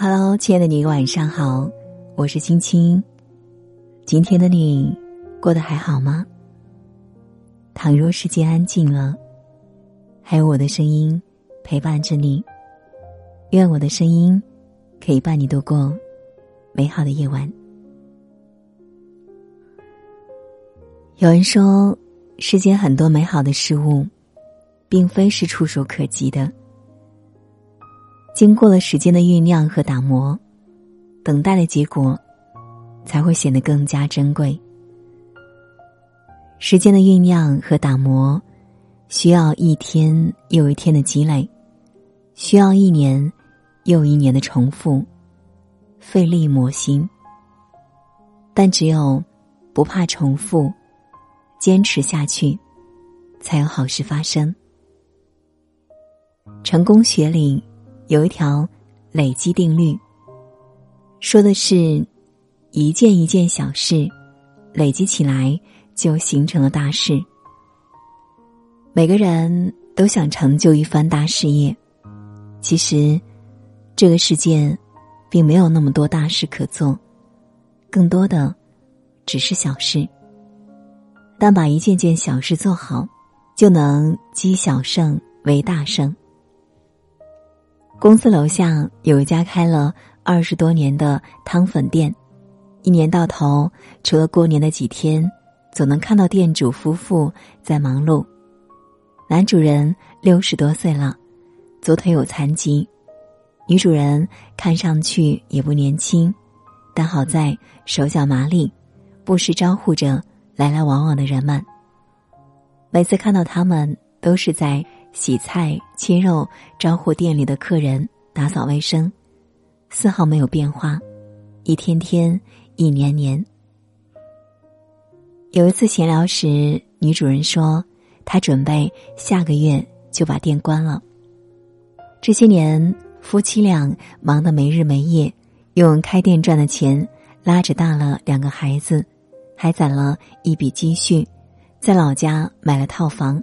Hello，亲爱的你，晚上好，我是青青。今天的你过得还好吗？倘若世界安静了，还有我的声音陪伴着你，愿我的声音可以伴你度过美好的夜晚。有人说，世间很多美好的事物，并非是触手可及的。经过了时间的酝酿和打磨，等待的结果才会显得更加珍贵。时间的酝酿和打磨，需要一天又一天的积累，需要一年又一年的重复，费力磨心。但只有不怕重复，坚持下去，才有好事发生。成功学里。有一条累积定律，说的是，一件一件小事累积起来就形成了大事。每个人都想成就一番大事业，其实这个世界并没有那么多大事可做，更多的只是小事。但把一件件小事做好，就能积小胜为大胜。公司楼下有一家开了二十多年的汤粉店，一年到头，除了过年的几天，总能看到店主夫妇在忙碌。男主人六十多岁了，左腿有残疾；女主人看上去也不年轻，但好在手脚麻利，不时招呼着来来往往的人们。每次看到他们，都是在。洗菜、切肉、招呼店里的客人、打扫卫生，丝毫没有变化，一天天，一年年。有一次闲聊时，女主人说：“她准备下个月就把店关了。”这些年，夫妻俩忙得没日没夜，用开店赚的钱拉着大了两个孩子，还攒了一笔积蓄，在老家买了套房。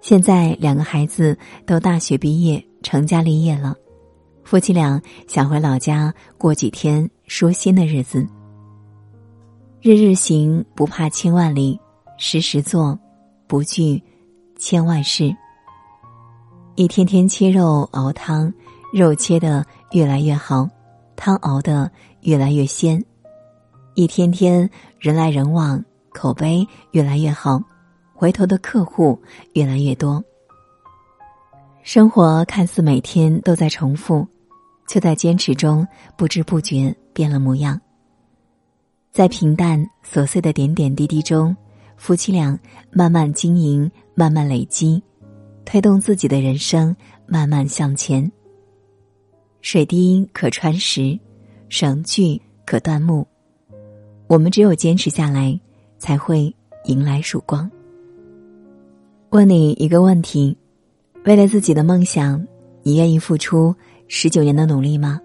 现在两个孩子都大学毕业成家立业了，夫妻俩想回老家过几天舒心的日子。日日行不怕千万里，时时做不惧千万事。一天天切肉熬汤，肉切的越来越好，汤熬的越来越鲜。一天天人来人往，口碑越来越好。回头的客户越来越多，生活看似每天都在重复，却在坚持中不知不觉变了模样。在平淡琐碎的点点滴滴中，夫妻俩慢慢经营，慢慢累积，推动自己的人生慢慢向前。水滴可穿石，绳锯可断木。我们只有坚持下来，才会迎来曙光。问你一个问题：为了自己的梦想，你愿意付出十九年的努力吗？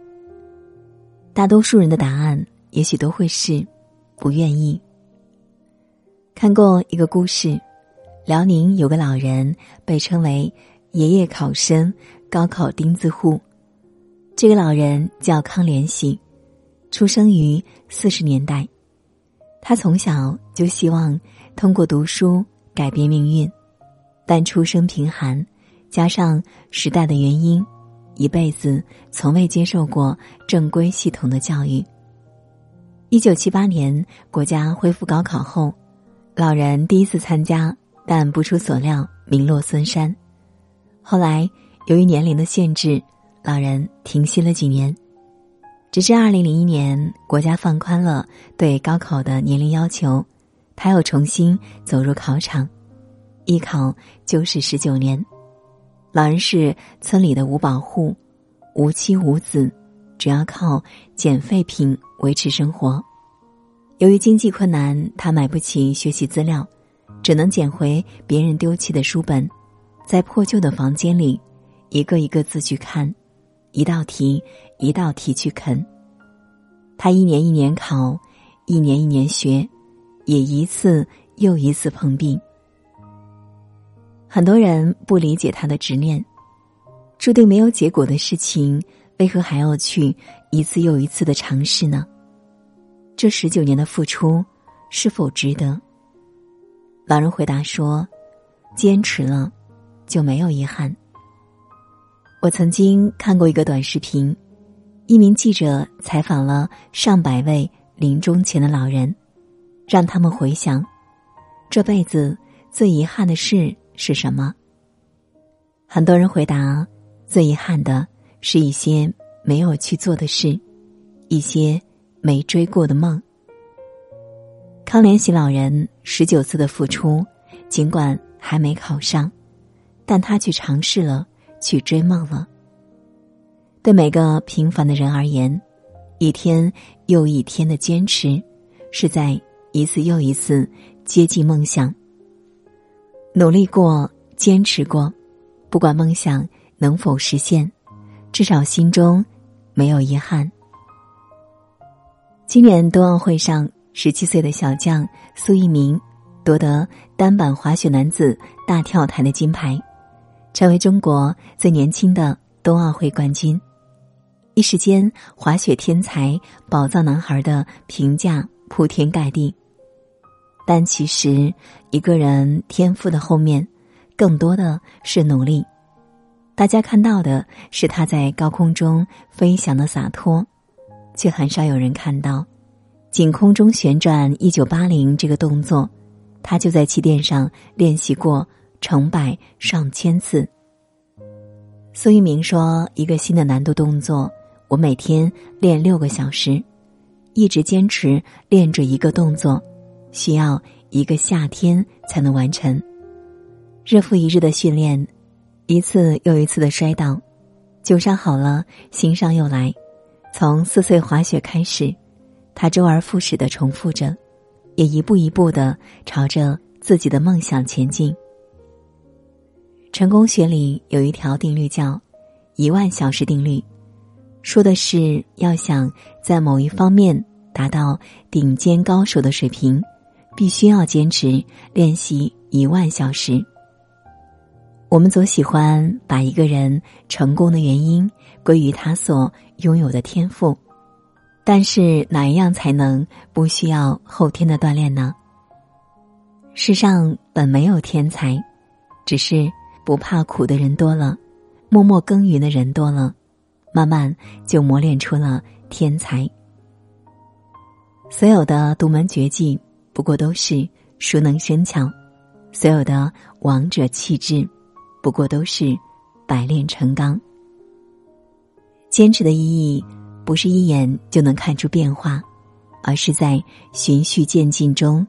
大多数人的答案也许都会是不愿意。看过一个故事，辽宁有个老人被称为“爷爷考生”、“高考钉子户”。这个老人叫康连喜，出生于四十年代。他从小就希望通过读书改变命运。但出身贫寒，加上时代的原因，一辈子从未接受过正规系统的教育。一九七八年，国家恢复高考后，老人第一次参加，但不出所料，名落孙山。后来，由于年龄的限制，老人停息了几年，直至二零零一年，国家放宽了对高考的年龄要求，他又重新走入考场。艺考就是十九年，老人是村里的五保户，无妻无子，主要靠捡废品维持生活。由于经济困难，他买不起学习资料，只能捡回别人丢弃的书本，在破旧的房间里，一个一个字去看，一道题一道题去啃。他一年一年考，一年一年学，也一次又一次碰壁。很多人不理解他的执念，注定没有结果的事情，为何还要去一次又一次的尝试呢？这十九年的付出是否值得？老人回答说：“坚持了，就没有遗憾。”我曾经看过一个短视频，一名记者采访了上百位临终前的老人，让他们回想这辈子最遗憾的事是什么。很多人回答，最遗憾的是一些没有去做的事，一些没追过的梦。康连喜老人十九次的付出，尽管还没考上，但他去尝试了。去追梦了。对每个平凡的人而言，一天又一天的坚持，是在一次又一次接近梦想。努力过，坚持过，不管梦想能否实现，至少心中没有遗憾。今年冬奥会上，十七岁的小将苏翊鸣夺得单板滑雪男子大跳台的金牌。成为中国最年轻的冬奥会冠军，一时间滑雪天才、宝藏男孩的评价铺天盖地。但其实，一个人天赋的后面，更多的是努力。大家看到的是他在高空中飞翔的洒脱，却很少有人看到，仅空中旋转一九八零这个动作，他就在气垫上练习过。成百上千次。苏一鸣说：“一个新的难度动作，我每天练六个小时，一直坚持练着一个动作，需要一个夏天才能完成。日复一日的训练，一次又一次的摔倒，旧伤好了，新伤又来。从四岁滑雪开始，他周而复始的重复着，也一步一步的朝着自己的梦想前进。”成功学里有一条定律叫“一万小时定律”，说的是要想在某一方面达到顶尖高手的水平，必须要坚持练习一万小时。我们总喜欢把一个人成功的原因归于他所拥有的天赋，但是哪一样才能不需要后天的锻炼呢？世上本没有天才，只是。不怕苦的人多了，默默耕耘的人多了，慢慢就磨练出了天才。所有的独门绝技，不过都是熟能生巧；所有的王者气质，不过都是百炼成钢。坚持的意义，不是一眼就能看出变化，而是在循序渐进中，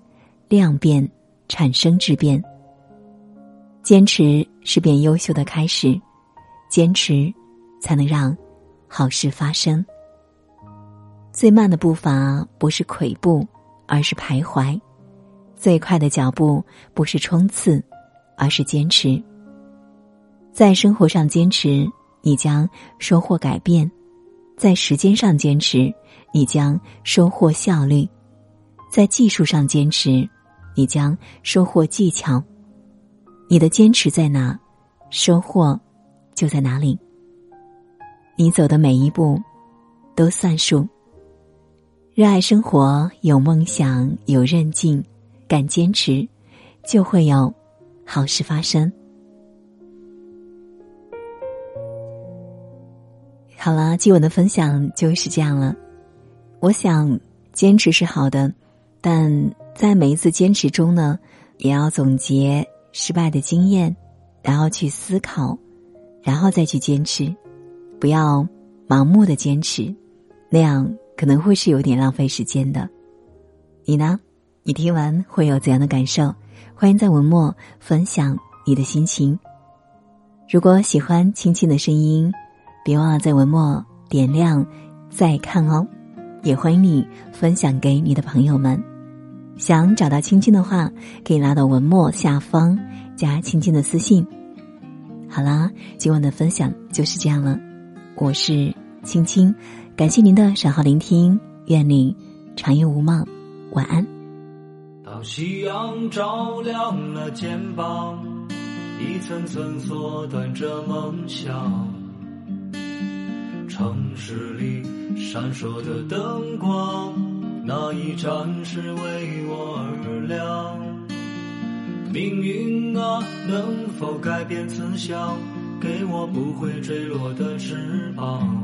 量变产生质变。坚持是变优秀的开始，坚持才能让好事发生。最慢的步伐不是跬步，而是徘徊；最快的脚步不是冲刺，而是坚持。在生活上坚持，你将收获改变；在时间上坚持，你将收获效率；在技术上坚持，你将收获技巧。你的坚持在哪，收获就在哪里。你走的每一步都算数。热爱生活，有梦想，有韧劲，敢坚持，就会有好事发生。好了，今晚的分享就是这样了。我想，坚持是好的，但在每一次坚持中呢，也要总结。失败的经验，然后去思考，然后再去坚持，不要盲目的坚持，那样可能会是有点浪费时间的。你呢？你听完会有怎样的感受？欢迎在文末分享你的心情。如果喜欢青青的声音，别忘了在文末点亮再看哦。也欢迎你分享给你的朋友们。想找到青青的话，可以拉到文末下方加青青的私信。好啦，今晚的分享就是这样了。我是青青，感谢您的守候聆听，愿您长夜无梦，晚安。当夕阳照亮了肩膀，一层层缩短着梦想。城市里闪烁的灯光，那一盏是为我而亮。命运啊，能否改变慈祥，给我不会坠落的翅膀？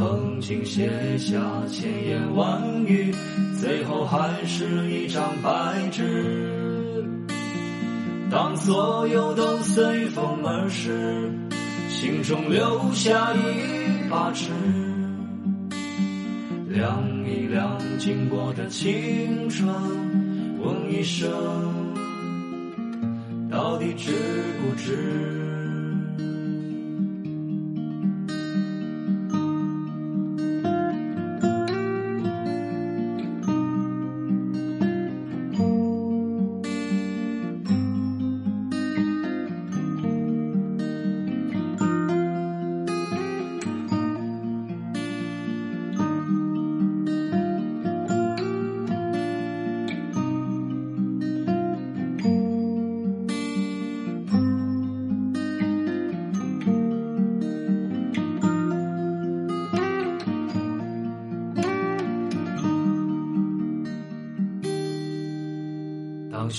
曾经写下千言万语，最后还是一张白纸。当所有都随风而逝，心中留下一把尺，量一量经过的青春，问一声，到底值不值？